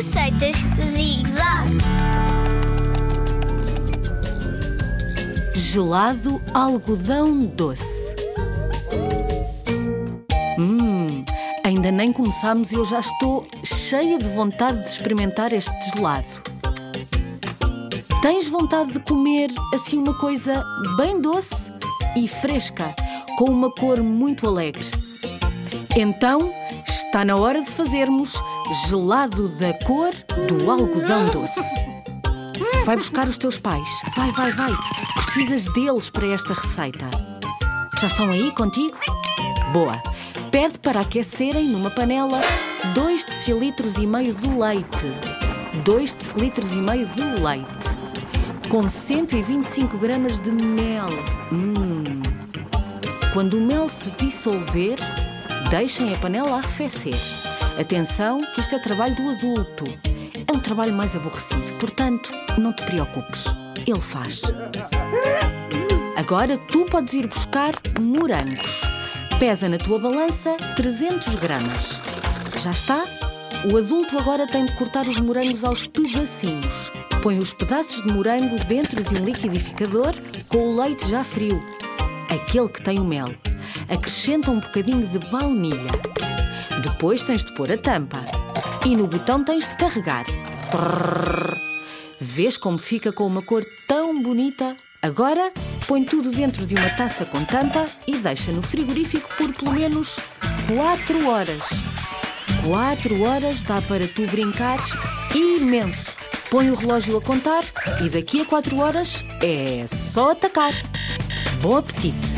Receitas Zig-Zag. Gelado algodão doce. Hum, ainda nem começámos e eu já estou cheia de vontade de experimentar este gelado. Tens vontade de comer assim uma coisa bem doce e fresca, com uma cor muito alegre? Então está na hora de fazermos gelado da cor do algodão doce. Vai buscar os teus pais. Vai, vai, vai. Precisas deles para esta receita. Já estão aí contigo? Boa. Pede para aquecerem numa panela 2 decilitros e meio de leite. 2 decilitros e meio de leite. Com 125 gramas de mel. Hum. Quando o mel se dissolver, deixem a panela arrefecer. Atenção que isto é trabalho do adulto. É um trabalho mais aborrecido, portanto, não te preocupes. Ele faz. Agora tu podes ir buscar morangos. Pesa na tua balança 300 gramas. Já está? O adulto agora tem de cortar os morangos aos pedacinhos. Põe os pedaços de morango dentro de um liquidificador com o leite já frio, aquele que tem o mel. Acrescenta um bocadinho de baunilha. Depois tens de pôr a tampa. E no botão tens de carregar. Trrr. Vês como fica com uma cor tão bonita? Agora põe tudo dentro de uma taça com tampa e deixa no frigorífico por pelo menos 4 horas. 4 horas dá para tu brincares imenso. Põe o relógio a contar e daqui a 4 horas é só atacar. Bom apetite!